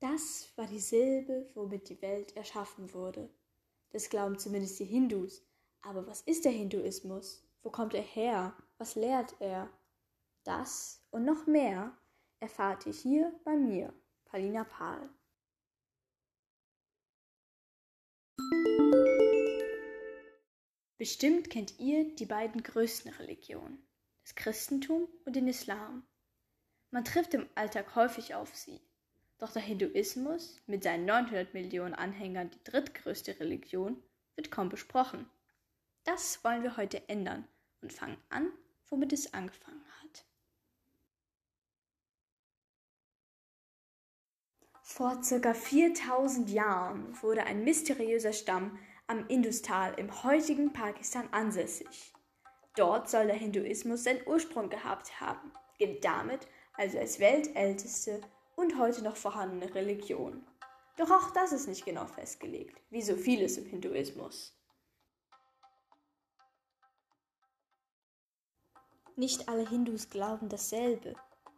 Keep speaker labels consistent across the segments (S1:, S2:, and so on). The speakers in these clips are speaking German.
S1: Das war die Silbe, womit die Welt erschaffen wurde. Das glauben zumindest die Hindus. Aber was ist der Hinduismus? Wo kommt er her? Was lehrt er? Das und noch mehr erfahrt ihr hier bei mir, Palina Pahl. Bestimmt kennt ihr die beiden größten Religionen, das Christentum und den Islam. Man trifft im Alltag häufig auf sie. Doch der Hinduismus, mit seinen 900 Millionen Anhängern die drittgrößte Religion, wird kaum besprochen. Das wollen wir heute ändern und fangen an, womit es angefangen hat. Vor circa 4000 Jahren wurde ein mysteriöser Stamm am Industal im heutigen Pakistan ansässig. Dort soll der Hinduismus seinen Ursprung gehabt haben, gilt damit also als weltälteste und heute noch vorhandene Religion. Doch auch das ist nicht genau festgelegt, wie so vieles im Hinduismus. Nicht alle Hindus glauben dasselbe,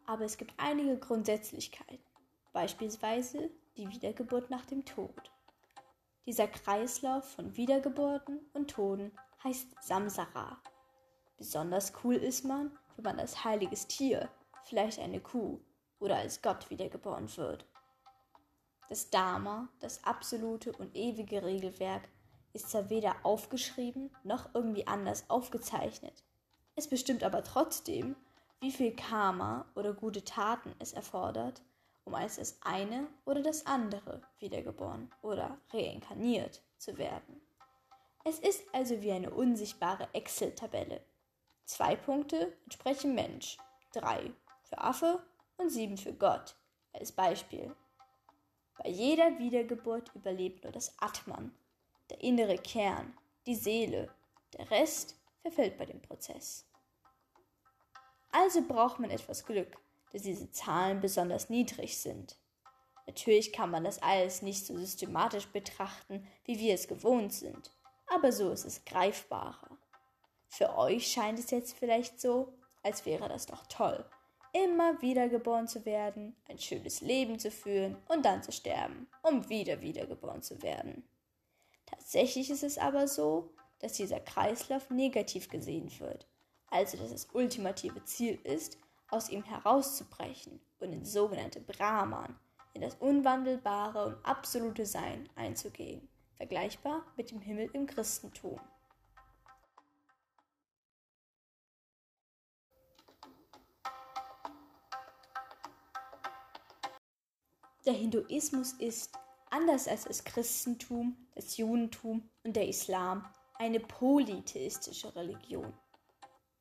S1: aber es gibt einige Grundsätzlichkeiten, beispielsweise die Wiedergeburt nach dem Tod. Dieser Kreislauf von Wiedergeburten und Toden heißt Samsara. Besonders cool ist man, wenn man als heiliges Tier, vielleicht eine Kuh oder als Gott wiedergeboren wird. Das Dharma, das absolute und ewige Regelwerk, ist zwar weder aufgeschrieben noch irgendwie anders aufgezeichnet. Es bestimmt aber trotzdem, wie viel Karma oder gute Taten es erfordert, um als das eine oder das andere wiedergeboren oder reinkarniert zu werden. Es ist also wie eine unsichtbare Excel-Tabelle. Zwei Punkte entsprechen Mensch, drei für Affe und sieben für Gott als Beispiel. Bei jeder Wiedergeburt überlebt nur das Atman, der innere Kern, die Seele, der Rest verfällt bei dem Prozess. Also braucht man etwas Glück, dass diese Zahlen besonders niedrig sind. Natürlich kann man das alles nicht so systematisch betrachten, wie wir es gewohnt sind, aber so ist es greifbarer. Für euch scheint es jetzt vielleicht so, als wäre das doch toll, immer wieder geboren zu werden, ein schönes Leben zu führen und dann zu sterben, um wieder wiedergeboren zu werden. Tatsächlich ist es aber so, dass dieser Kreislauf negativ gesehen wird, also dass das ultimative Ziel ist, aus ihm herauszubrechen und in sogenannte Brahman, in das unwandelbare und absolute Sein einzugehen, vergleichbar mit dem Himmel im Christentum. Der Hinduismus ist, anders als das Christentum, das Judentum und der Islam, eine polytheistische Religion.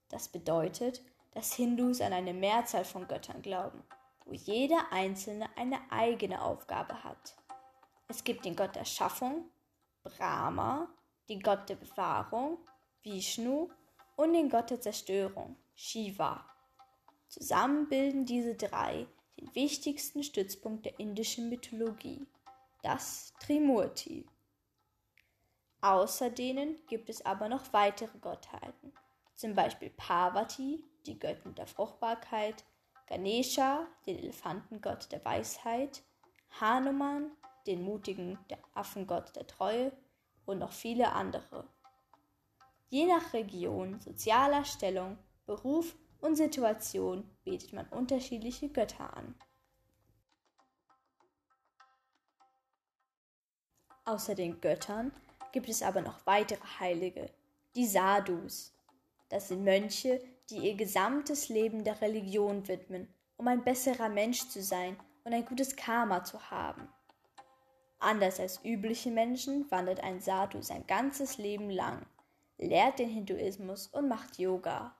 S1: Das bedeutet, dass Hindus an eine Mehrzahl von Göttern glauben, wo jeder einzelne eine eigene Aufgabe hat. Es gibt den Gott der Schaffung, Brahma, den Gott der Bewahrung, Vishnu und den Gott der Zerstörung, Shiva. Zusammen bilden diese drei den wichtigsten Stützpunkt der indischen Mythologie, das Trimurti. Außer denen gibt es aber noch weitere Gottheiten, zum Beispiel Parvati, die Göttin der Fruchtbarkeit, Ganesha, den Elefantengott der Weisheit, Hanuman, den mutigen der Affengott der Treue und noch viele andere. Je nach Region, sozialer Stellung, Beruf und Situation betet man unterschiedliche Götter an. Außer den Göttern gibt es aber noch weitere Heilige, die Sadhus. Das sind Mönche, die ihr gesamtes Leben der Religion widmen, um ein besserer Mensch zu sein und ein gutes Karma zu haben. Anders als übliche Menschen wandert ein Sadhu sein ganzes Leben lang, lehrt den Hinduismus und macht Yoga.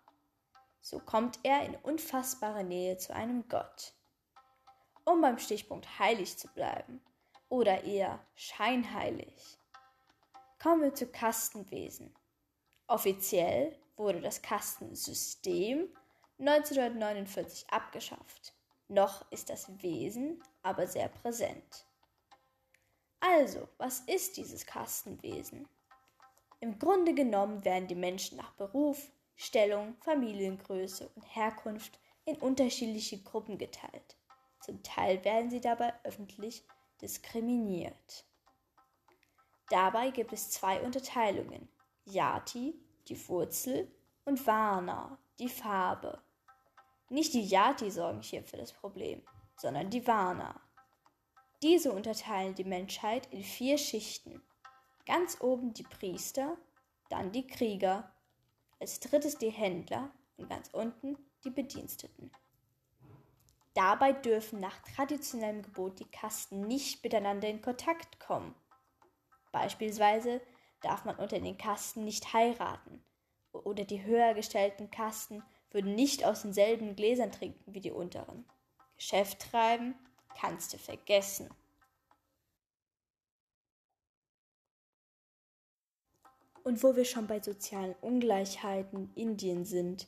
S1: So kommt er in unfassbare Nähe zu einem Gott. Um beim Stichpunkt heilig zu bleiben, oder eher scheinheilig. Kommen wir zu Kastenwesen. Offiziell wurde das Kastensystem 1949 abgeschafft. Noch ist das Wesen aber sehr präsent. Also, was ist dieses Kastenwesen? Im Grunde genommen werden die Menschen nach Beruf, Stellung, Familiengröße und Herkunft in unterschiedliche Gruppen geteilt. Zum Teil werden sie dabei öffentlich diskriminiert. Dabei gibt es zwei Unterteilungen: Yati, die Wurzel, und Varna, die Farbe. Nicht die Yati sorgen hier für das Problem, sondern die Varna. Diese unterteilen die Menschheit in vier Schichten. Ganz oben die Priester, dann die Krieger, als drittes die Händler und ganz unten die Bediensteten. Dabei dürfen nach traditionellem Gebot die Kasten nicht miteinander in Kontakt kommen. Beispielsweise darf man unter den Kasten nicht heiraten oder die höher gestellten Kasten würden nicht aus denselben Gläsern trinken wie die unteren. Geschäft treiben kannst du vergessen. Und wo wir schon bei sozialen Ungleichheiten Indien sind,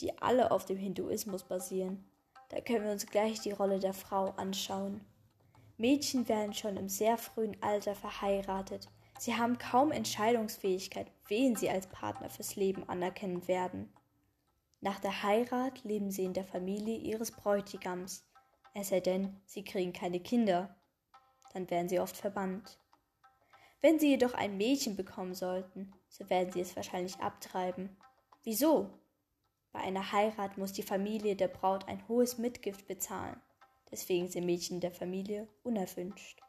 S1: die alle auf dem Hinduismus basieren, da können wir uns gleich die Rolle der Frau anschauen. Mädchen werden schon im sehr frühen Alter verheiratet. Sie haben kaum Entscheidungsfähigkeit, wen sie als Partner fürs Leben anerkennen werden. Nach der Heirat leben sie in der Familie ihres Bräutigams, es sei denn, sie kriegen keine Kinder. Dann werden sie oft verbannt. Wenn sie jedoch ein Mädchen bekommen sollten, so werden sie es wahrscheinlich abtreiben. Wieso? Bei einer Heirat muss die Familie der Braut ein hohes Mitgift bezahlen. Deswegen sind Mädchen der Familie unerwünscht.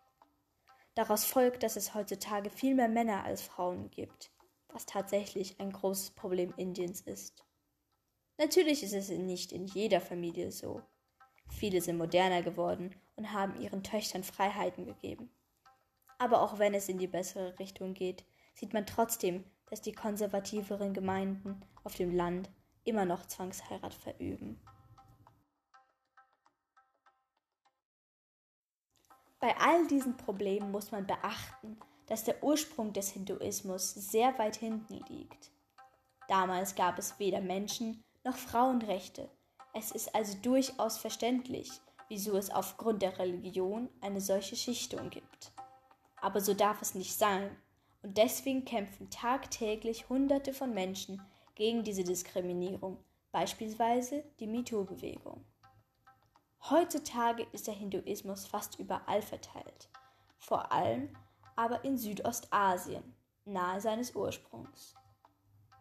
S1: Daraus folgt, dass es heutzutage viel mehr Männer als Frauen gibt, was tatsächlich ein großes Problem Indiens ist. Natürlich ist es nicht in jeder Familie so. Viele sind moderner geworden und haben ihren Töchtern Freiheiten gegeben. Aber auch wenn es in die bessere Richtung geht, sieht man trotzdem, dass die konservativeren Gemeinden auf dem Land immer noch Zwangsheirat verüben. Bei all diesen Problemen muss man beachten, dass der Ursprung des Hinduismus sehr weit hinten liegt. Damals gab es weder Menschen noch Frauenrechte. Es ist also durchaus verständlich, wieso es aufgrund der Religion eine solche Schichtung gibt. Aber so darf es nicht sein, und deswegen kämpfen tagtäglich Hunderte von Menschen gegen diese Diskriminierung, beispielsweise die MeToo-Bewegung. Heutzutage ist der Hinduismus fast überall verteilt, vor allem aber in Südostasien, nahe seines Ursprungs.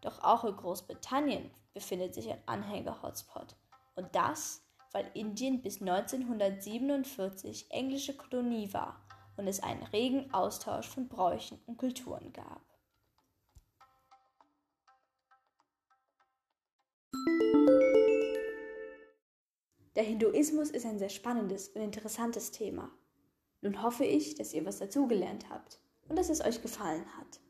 S1: Doch auch in Großbritannien befindet sich ein Anhänger-Hotspot und das, weil Indien bis 1947 englische Kolonie war und es einen regen Austausch von Bräuchen und Kulturen gab. Der Hinduismus ist ein sehr spannendes und interessantes Thema. Nun hoffe ich, dass ihr was dazugelernt habt und dass es euch gefallen hat.